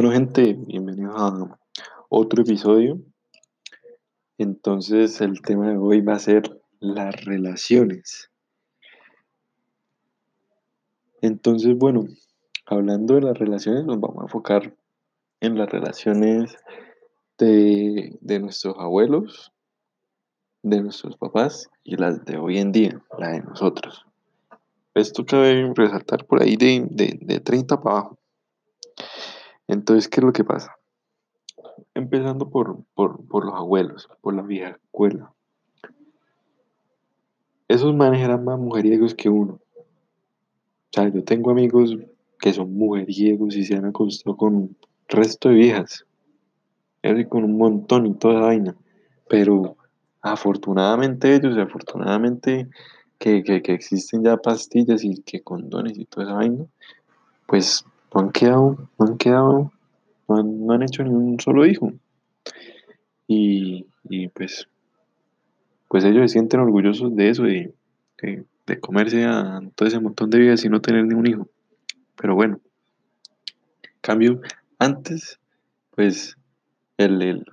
Bueno, gente, bienvenidos a otro episodio. Entonces, el tema de hoy va a ser las relaciones. Entonces, bueno, hablando de las relaciones, nos vamos a enfocar en las relaciones de, de nuestros abuelos, de nuestros papás y las de hoy en día, la de nosotros. Esto cabe resaltar por ahí de, de, de 30 para abajo. Entonces, ¿qué es lo que pasa? Empezando por, por, por los abuelos, por la vieja escuela. Esos manes eran más mujeriegos que uno. O sea, yo tengo amigos que son mujeriegos y se han acostado con resto de viejas. Y con un montón y toda esa vaina. Pero afortunadamente ellos, afortunadamente que, que, que existen ya pastillas y que condones y toda esa vaina, pues no han quedado, no han quedado, no han, no han hecho ni un solo hijo. Y, y pues, pues ellos se sienten orgullosos de eso, de, de, comerse a todo ese montón de vidas y no tener ni un hijo. Pero bueno, en cambio, antes, pues, el, el,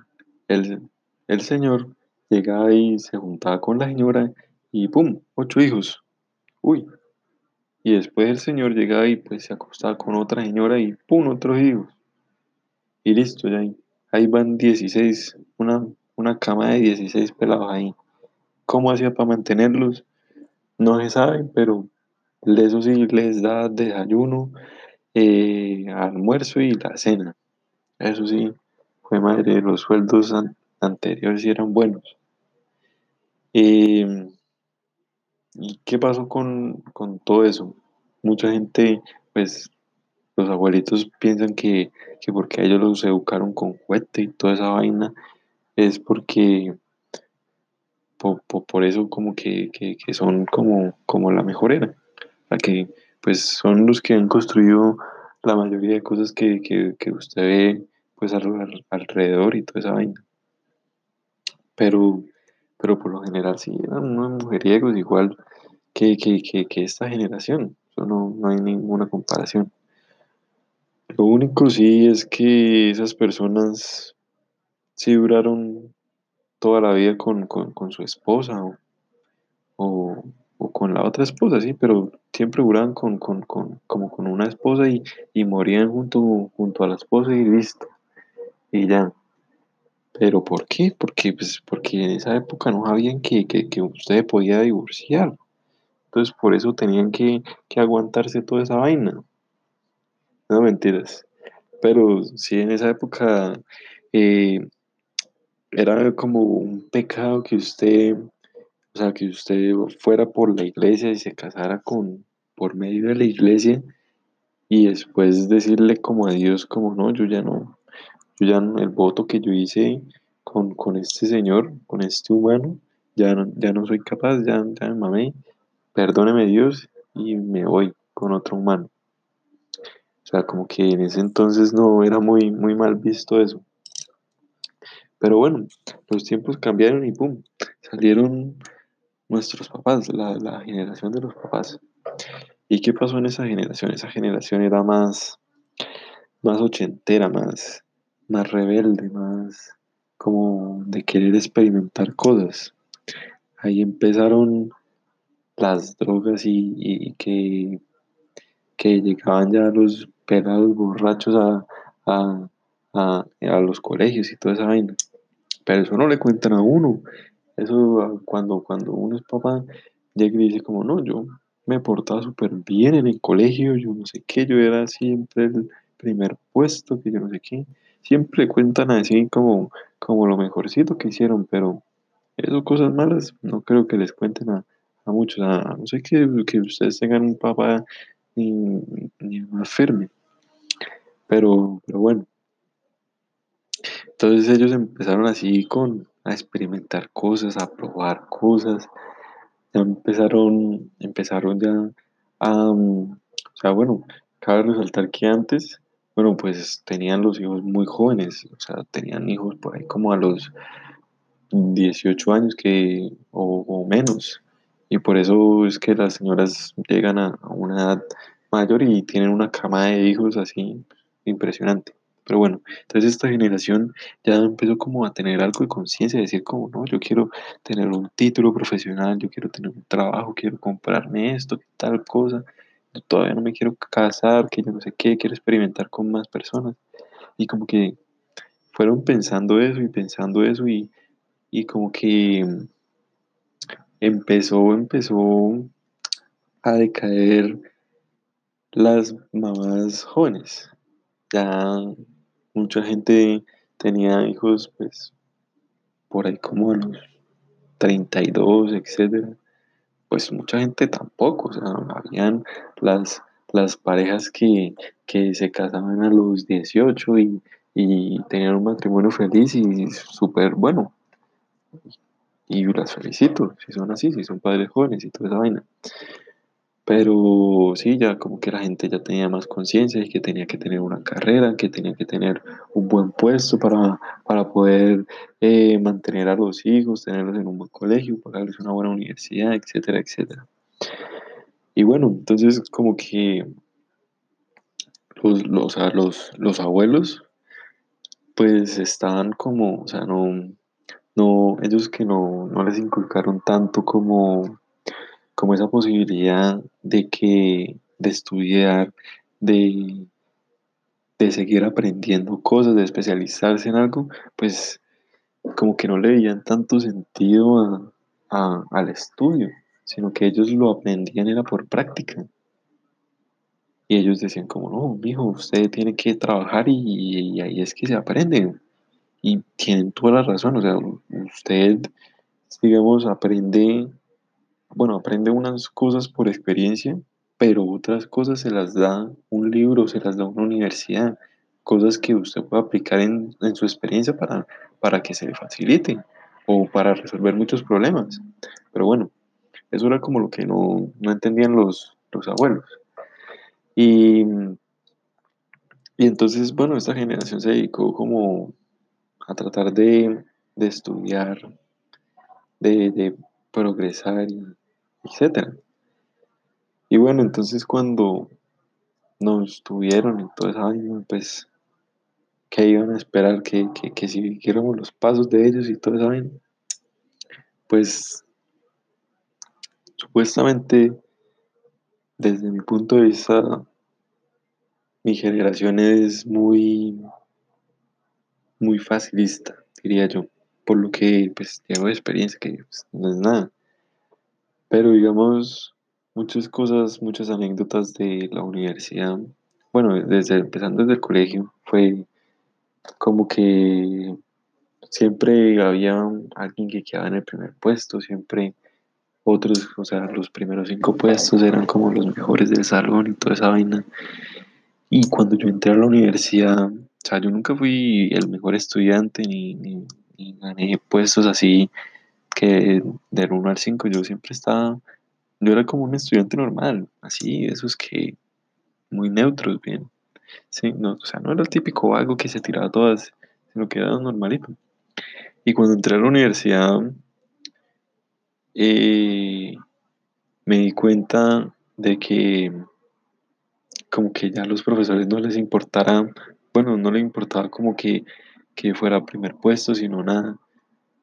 el, el señor llegaba y se juntaba con la señora y ¡pum! Ocho hijos. Uy. Y después el señor llegaba y pues se acostaba con otra señora y ¡pum! Otros hijos. Y listo, ya ahí, ahí van 16, una, una cama de 16 pelados ahí. ¿Cómo hacía para mantenerlos? No se sabe, pero eso sí les da desayuno, eh, almuerzo y la cena. Eso sí, fue madre, los sueldos an- anteriores eran buenos. Eh, ¿y qué pasó con, con todo eso? Mucha gente, pues, los abuelitos piensan que, que porque ellos los educaron con juguete y toda esa vaina, es porque po- po- por, eso como que, que, que son como, como la mejor era. La que pues son los que han construido la mayoría de cosas que, que, usted ve pues al- alrededor y toda esa vaina. Pero, pero por lo general sí eran unos mujeriegos igual que, que, que, que esta generación. No, no hay ninguna comparación. Lo único sí es que esas personas sí duraron toda la vida con, con, con su esposa o, o, o con la otra esposa, sí, pero siempre duraban con, con, con, como con una esposa y, y morían junto, junto a la esposa y listo, y ya. ¿Pero por qué? Porque, pues, porque en esa época no sabían que, que, que usted podía divorciar. Entonces por eso tenían que, que aguantarse toda esa vaina. No mentiras. Pero sí, en esa época eh, era como un pecado que usted, o sea, que usted fuera por la iglesia y se casara con, por medio de la iglesia y después decirle como a Dios, como no, yo ya no, yo ya no, el voto que yo hice con, con este señor, con este humano, ya no, ya no soy capaz, ya, ya me mamé, perdóneme Dios y me voy con otro humano. O sea, como que en ese entonces no era muy, muy mal visto eso. Pero bueno, los tiempos cambiaron y pum, salieron nuestros papás, la, la generación de los papás. ¿Y qué pasó en esa generación? Esa generación era más, más ochentera, más, más rebelde, más como de querer experimentar cosas. Ahí empezaron las drogas y, y que, que llegaban ya los pelados borrachos a, a, a, los colegios y toda esa vaina. Pero eso no le cuentan a uno. Eso ah, cuando, cuando uno es papá, llega y dice como, no, yo me portaba súper bien en el colegio, yo no sé qué, yo era siempre el primer puesto, que yo no sé qué. Siempre cuentan así como, como lo mejorcito que hicieron, pero eso cosas malas no creo que les cuenten a, a muchos. A, no sé que, que ustedes tengan un papá ni, más firme. Pero, pero bueno. Entonces ellos empezaron así con a experimentar cosas, a probar cosas. Ya empezaron, empezaron ya a, mm, o sea, bueno, cabe resaltar que antes, bueno, pues tenían los hijos muy jóvenes, o sea, tenían hijos por ahí como a los 18 años que, o menos. Y por eso es que las señoras llegan a, una edad mayor y tienen una cama de hijos así impresionante. Pero bueno, entonces esta generación ya empezó como a tener algo de conciencia, de decir como, no, yo quiero tener un título profesional, yo quiero tener un trabajo, quiero comprarme esto, tal cosa, yo todavía no me quiero casar, que yo no sé qué, quiero experimentar con más personas. Y como que fueron pensando eso y pensando eso y, y como que empezó, empezó a decaer las mamás jóvenes. Ya mucha gente tenía hijos, pues, por ahí como a los 32, etcétera. Pues mucha gente tampoco, o sea, habían las, las parejas que, que se casaban a los 18 y, y tenían un matrimonio feliz y súper bueno. Y las felicito, si son así, si son padres jóvenes y toda esa vaina. Pero sí, ya como que la gente ya tenía más conciencia y que tenía que tener una carrera, que tenía que tener un buen puesto para, para poder eh, mantener a los hijos, tenerlos en un buen colegio, pagarles una buena universidad, etcétera, etcétera. Y bueno, entonces como que los, los, los, los abuelos pues estaban como, o sea, no, no, ellos que no, no les inculcaron tanto como, como esa posibilidad de que, de estudiar, de, de seguir aprendiendo cosas, de especializarse en algo, pues como que no le veían tanto sentido a- a- al estudio, sino que ellos lo aprendían era por práctica. Y ellos decían como, no, mijo, usted tiene que trabajar y, y ahí es que se aprende. Y tienen toda la razón, o sea, usted, digamos, aprende, bueno, aprende unas cosas por experiencia, pero otras cosas se las da un libro, se las da una universidad, cosas que usted puede aplicar en, en su experiencia para, para que se le facilite o para resolver muchos problemas. Pero bueno, eso era como lo que no, no entendían los, los abuelos. Y, y entonces, bueno, esta generación se dedicó como a tratar de, de estudiar, de, de progresar, etcétera. Y bueno, entonces cuando nos tuvieron y toda esa vaina, pues, ¿qué iban a esperar? Que, que, siguiéramos los pasos de ellos y esa vaina. Pues, supuestamente, desde mi punto de vista, mi generación es muy, muy facilista, diría yo, por lo que, pues, de experiencia, que pues, no es nada. Pero digamos, muchas cosas, muchas anécdotas de la universidad, bueno, desde empezando desde el colegio, fue como que siempre había alguien que quedaba en el primer puesto, siempre otros, o sea, los primeros cinco puestos eran como los mejores del salón y toda esa vaina. Y cuando yo entré a la universidad, o sea, yo nunca fui el mejor estudiante ni, ni, gané puestos así que del uno al 5 yo siempre estaba Yo era como un estudiante normal, así, esos que muy neutros, bien. Sí, no, o sea, no era el típico vago que se tiraba todas, sino que era normalito. Y cuando entré a la universidad, eh, me di cuenta de que como que ya los profesores no les importara, bueno, no les importaba como que, que fuera primer puesto, sino nada,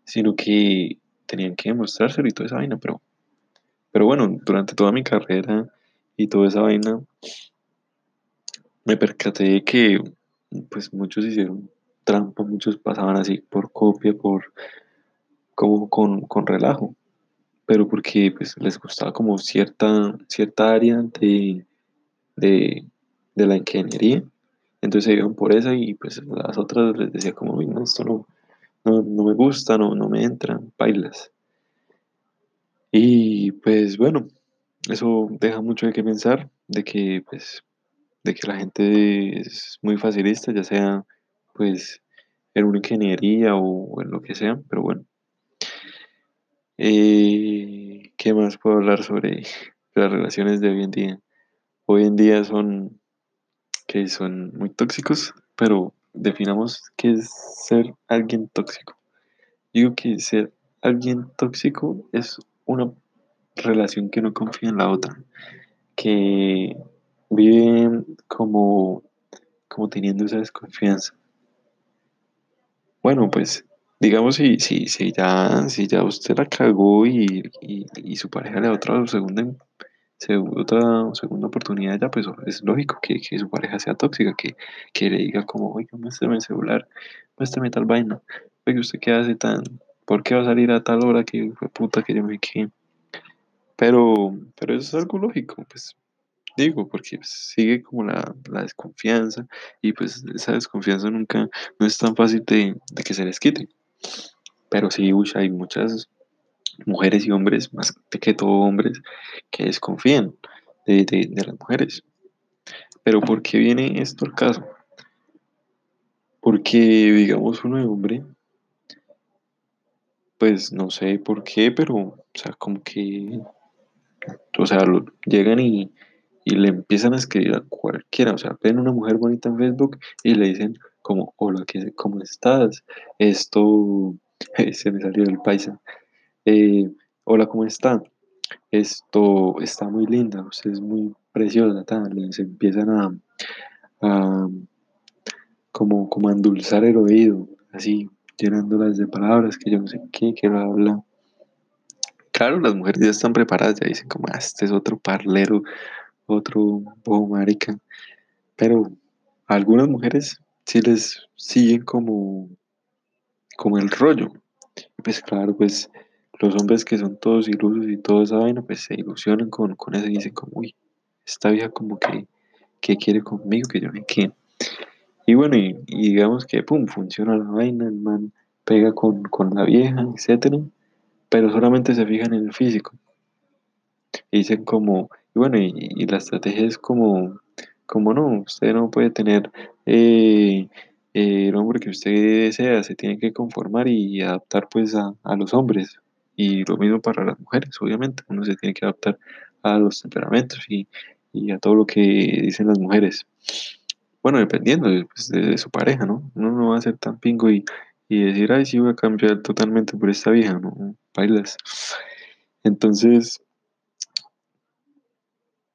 sino que tenían que demostrárselo y toda esa vaina, pero, pero bueno, durante toda mi carrera y toda esa vaina, me percaté de que pues muchos hicieron trampa, muchos pasaban así por copia, por como con, con relajo, pero porque pues les gustaba como cierta, cierta área de, de, de la ingeniería, entonces se iban por esa y pues las otras les decía como, "Uy, no, esto no, no, no me gusta, no, no me entran, bailas. Y pues bueno, eso deja mucho de qué pensar, de que pues de que la gente es muy facilista, ya sea pues en una ingeniería o en lo que sea, pero bueno. Eh, ¿qué más puedo hablar sobre las relaciones de hoy en día? Hoy en día son que son muy tóxicos, pero definamos qué es ser alguien tóxico. Digo que ser alguien tóxico es una relación que no confía en la otra, que vive como como teniendo esa desconfianza. Bueno, pues digamos si, si, si ya, si ya usted la cagó y, y, su pareja le da otra segunda, se- otra segunda oportunidad, ya pues es lógico que, que su pareja sea tóxica, que, que le diga como, oiga, muéstrame el celular, muéstrame tal vaina, oiga, ¿usted qué hace tan? ¿Por qué va a salir a tal hora que fue puta que yo me quedé? Pero, pero eso es algo lógico, pues digo, porque pues, sigue como la, la desconfianza y pues esa desconfianza nunca, no es tan fácil de, de que se les quite. Pero sí, uy, hay muchas mujeres y hombres, más que todo hombres, que desconfían de, de, de las mujeres. Pero ¿por qué viene esto al caso? Porque, digamos, uno de hombre, pues no sé por qué, pero, o sea, como que, o sea, llegan y, y le empiezan a escribir a cualquiera, o sea, ven una mujer bonita en Facebook y le dicen como, hola, ¿qué, ¿cómo estás? Esto, se me salió el paisa. Eh, hola, ¿cómo está? Esto está muy linda, usted es muy preciosa, tal. Les empiezan a, como, como endulzar el oído, así, llenándolas de palabras que yo no sé qué, que bla, bla. bla. Claro, las mujeres ya están preparadas, ya dicen como, "Ah, este es otro parlero, otro bobo marica. Pero algunas mujeres sí les siguen como, como el rollo. Pues claro, pues los hombres que son todos ilusos y toda esa vaina, pues se ilusionan con, con eso y dicen como, uy, esta vieja como que, que quiere conmigo, que yo me qué. Y bueno, y, digamos que, pum, funciona la vaina, el man pega con, con la vieja, etcétera, pero solamente se fijan en el físico. Y dicen como, y bueno, y, y la estrategia es como, como no, usted no puede tener eh, eh, el hombre que usted desea, se tiene que conformar y adaptar pues a, a los hombres. Y lo mismo para las mujeres, obviamente, uno se tiene que adaptar a los temperamentos y, y a todo lo que dicen las mujeres. Bueno, dependiendo de, pues, de su pareja, ¿no? Uno no va a ser tan pingo y, y decir, ay, sí, voy a cambiar totalmente por esta vieja, ¿no? Bailas. Entonces,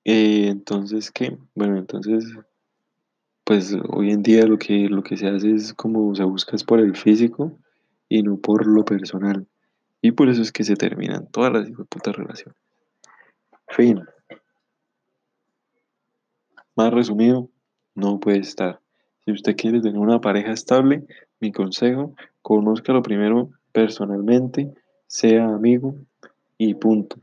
eh, entonces, ¿qué? Bueno, entonces, pues hoy en día lo que, lo que se hace es como se busca es por el físico y no por lo personal. Y por eso es que se terminan todas las putas relaciones. Fin. Más resumido, no puede estar. Si usted quiere tener una pareja estable, mi consejo, conózcalo primero personalmente, sea amigo y punto.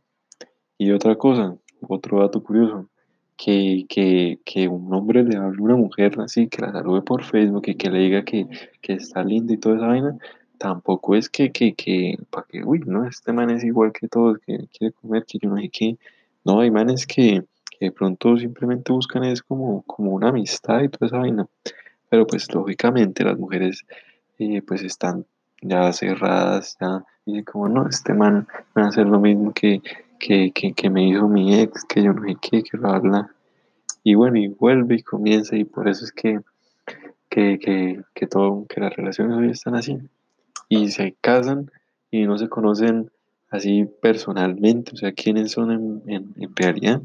Y otra cosa, otro dato curioso, que, que, que un hombre le hable a una mujer así, que la salude por Facebook y que le diga que, que está linda y toda esa vaina, tampoco es que, que, que, para que, uy, no, este man es igual que todos, que quiere comer, que yo no sé qué. No, hay manes que, que de pronto simplemente buscan es como, como una amistad y toda esa vaina. Pero pues lógicamente las mujeres eh, pues están ya cerradas, ya dicen como no, este man va a hacer lo mismo que, que, que, que me hizo mi ex, que yo no sé qué, que bla, bla. Y bueno, y vuelve y comienza y por eso es que, que, que, que todo, que las relaciones hoy están así. Y se casan y no se conocen así personalmente, o sea, quiénes son en, en, en realidad.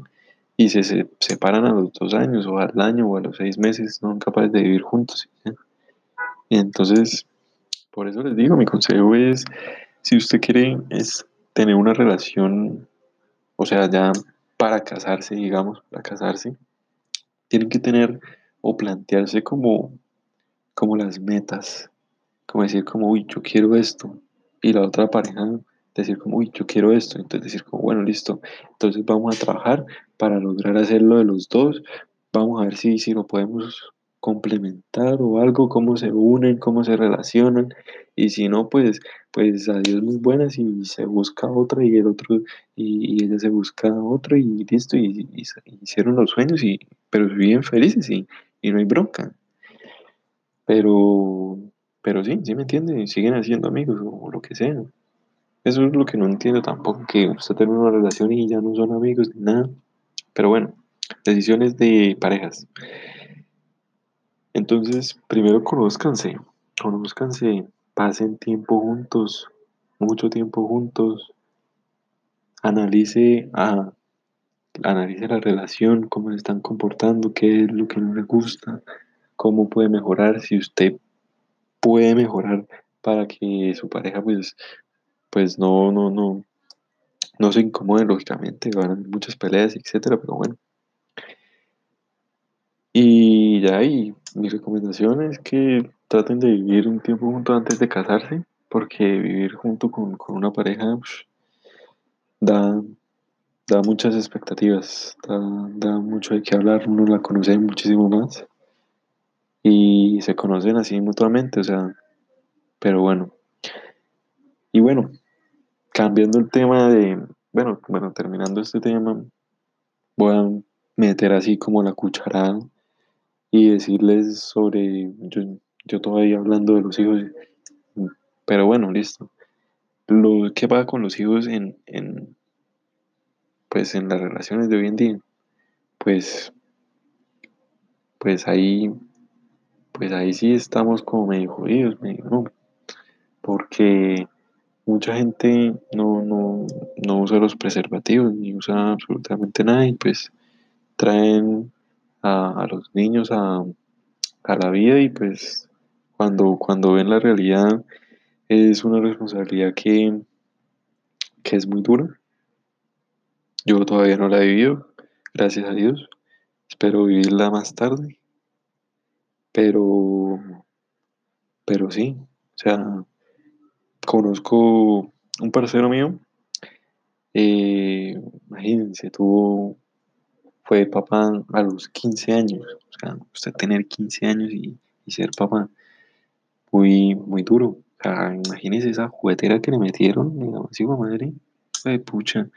Y se, se separan a los dos años o al año o a los seis meses, son capaces de vivir juntos. ¿sí? Entonces, por eso les digo, mi consejo es, si usted quiere es tener una relación, o sea, ya para casarse, digamos, para casarse, tienen que tener o plantearse como, como las metas, como decir como, uy, yo quiero esto, y la otra pareja decir como, uy, yo quiero esto, entonces decir como, bueno, listo, entonces vamos a trabajar para lograr hacerlo de los dos, vamos a ver si, si lo podemos complementar o algo, cómo se unen, cómo se relacionan, y si no, pues, pues adiós muy buenas y se busca otra y el otro, y, y ella se busca otro y listo, y, hicieron los sueños, y, pero viven felices y, y no hay bronca. Pero, pero sí, sí me entienden, siguen haciendo amigos o, o lo que sea. Eso es lo que no entiendo tampoco, que usted tiene una relación y ya no son amigos ni nada. Pero bueno, decisiones de parejas. Entonces, primero conózcanse, conózcanse, pasen tiempo juntos, mucho tiempo juntos, analice, a, analice la relación, cómo se están comportando, qué es lo que no le gusta, cómo puede mejorar, si usted puede mejorar para que su pareja pues, pues no, no, no, no se incomode lógicamente, van a haber muchas peleas, etcétera, pero bueno. Y ya, y mi recomendación es que traten de vivir un tiempo juntos antes de casarse, porque vivir junto con, con una pareja pues, da, da muchas expectativas, da, da mucho de qué hablar, uno la conoce muchísimo más y se conocen así mutuamente, o sea, pero bueno. Y bueno, cambiando el tema de, bueno, bueno, terminando este tema, voy a meter así como la cucharada y decirles sobre, yo, yo todavía hablando de los hijos, pero bueno, listo. Lo que pasa con los hijos en, en, pues en las relaciones de hoy en día, pues, pues ahí, pues ahí sí estamos como medio jodidos, medio, ¿no? Porque mucha gente no, no, no usa los preservativos ni usa absolutamente nada y pues traen a, los niños a, a la vida y pues cuando, cuando ven la realidad es una responsabilidad que, que es muy dura. Yo todavía no la he vivido, gracias a Dios. Espero vivirla más tarde. Pero, pero sí, o sea, conozco un parcero mío, eh, imagínense, tuvo, fue papá a los 15 años, o sea, usted tener 15 años y, y ser papá, muy, muy duro. O sea, imagínense esa juguetera que le metieron, digamos así, madre, de pucha,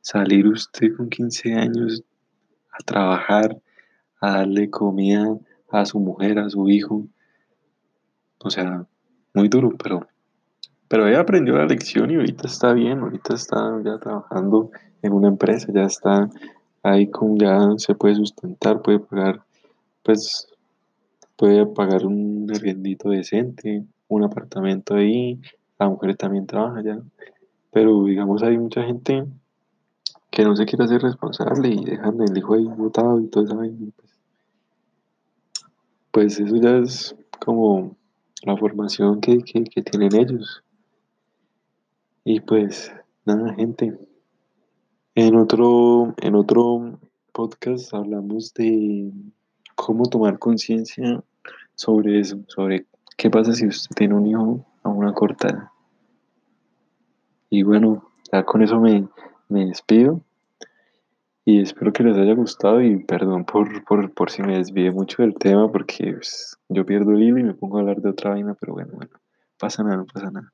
salir usted con 15 años a trabajar, a darle comida a su mujer, a su hijo, o sea, muy duro, pero, pero ella aprendió la lección y ahorita está bien, ahorita está ya trabajando en una empresa, ya está ahí con, ya se puede sustentar, puede pagar, pues, puede pagar un arriendito decente, un apartamento ahí, la mujer también trabaja ya, pero digamos hay mucha gente que no se quiere hacer responsable y dejan el hijo ahí botado y todo eso, pues eso ya es como la formación que, que, tienen ellos. Y pues nada, gente. En otro, en otro podcast hablamos de cómo tomar conciencia sobre eso, sobre qué pasa si usted tiene un hijo a una corta edad. Y bueno, ya con eso me, me despido. Y espero que les haya gustado y perdón por, por, por si me desvié mucho del tema porque pues, yo pierdo el hilo y me pongo a hablar de otra vaina, pero bueno, bueno, pasa nada, no pasa nada.